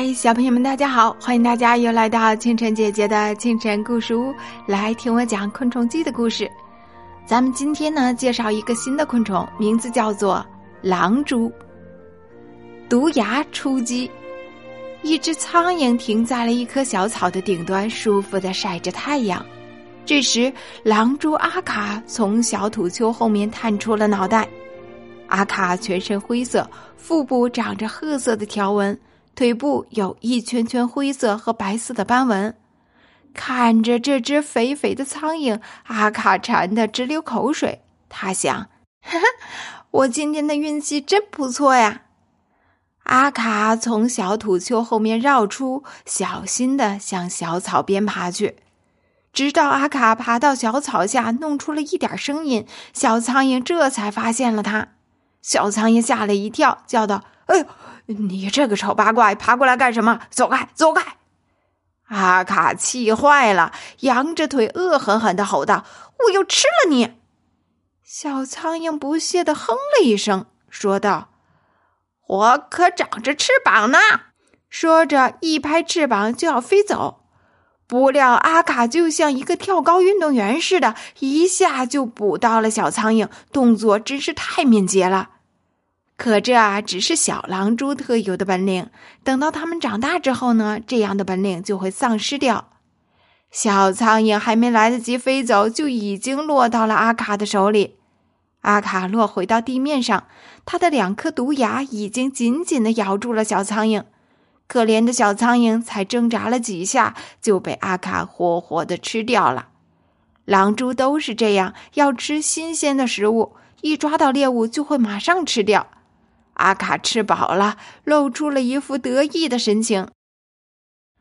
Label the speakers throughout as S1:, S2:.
S1: 嗨，小朋友们，大家好！欢迎大家又来到清晨姐姐的清晨故事屋，来听我讲《昆虫记》的故事。咱们今天呢，介绍一个新的昆虫，名字叫做狼蛛。毒牙出击，一只苍蝇停在了一棵小草的顶端，舒服的晒着太阳。这时，狼蛛阿卡从小土丘后面探出了脑袋。阿卡全身灰色，腹部长着褐色的条纹。腿部有一圈圈灰色和白色的斑纹，看着这只肥肥的苍蝇，阿卡馋得直流口水。他想：“哈哈，我今天的运气真不错呀！”阿卡从小土丘后面绕出，小心的向小草边爬去。直到阿卡爬到小草下，弄出了一点声音，小苍蝇这才发现了他。小苍蝇吓了一跳，叫道：“哎呦！”你这个丑八怪，爬过来干什么？走开，走开！阿卡气坏了，扬着腿，恶狠狠的吼道：“我要吃了你！”小苍蝇不屑的哼了一声，说道：“我可长着翅膀呢！”说着，一拍翅膀就要飞走。不料阿卡就像一个跳高运动员似的，一下就捕到了小苍蝇，动作真是太敏捷了。可这啊，只是小狼蛛特有的本领。等到它们长大之后呢，这样的本领就会丧失掉。小苍蝇还没来得及飞走，就已经落到了阿卡的手里。阿卡落回到地面上，他的两颗毒牙已经紧紧的咬住了小苍蝇。可怜的小苍蝇才挣扎了几下，就被阿卡活活的吃掉了。狼蛛都是这样，要吃新鲜的食物，一抓到猎物就会马上吃掉。阿卡吃饱了，露出了一副得意的神情。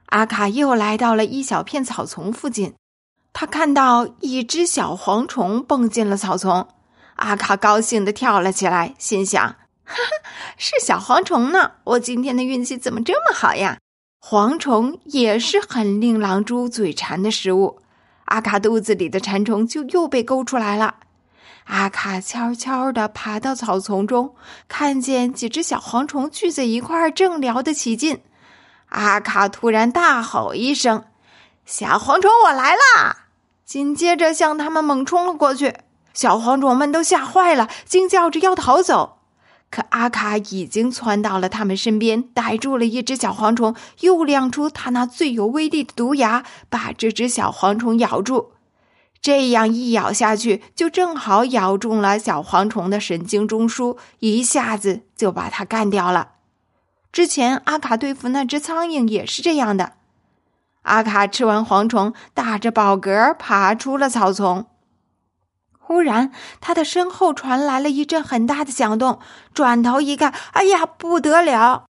S1: 阿卡又来到了一小片草丛附近，他看到一只小蝗虫蹦进了草丛。阿卡高兴地跳了起来，心想：“哈哈，是小蝗虫呢！我今天的运气怎么这么好呀？”蝗虫也是很令狼蛛嘴馋的食物，阿卡肚子里的馋虫就又被勾出来了。阿卡悄悄地爬到草丛中，看见几只小蝗虫聚在一块儿，正聊得起劲。阿卡突然大吼一声：“小蝗虫，我来啦！”紧接着向他们猛冲了过去。小蝗虫们都吓坏了，惊叫着要逃走。可阿卡已经窜到了他们身边，逮住了一只小蝗虫，又亮出他那最有威力的毒牙，把这只小蝗虫咬住。这样一咬下去，就正好咬中了小蝗虫的神经中枢，一下子就把它干掉了。之前阿卡对付那只苍蝇也是这样的。阿卡吃完蝗虫，打着饱嗝爬出了草丛。忽然，他的身后传来了一阵很大的响动，转头一看，哎呀，不得了！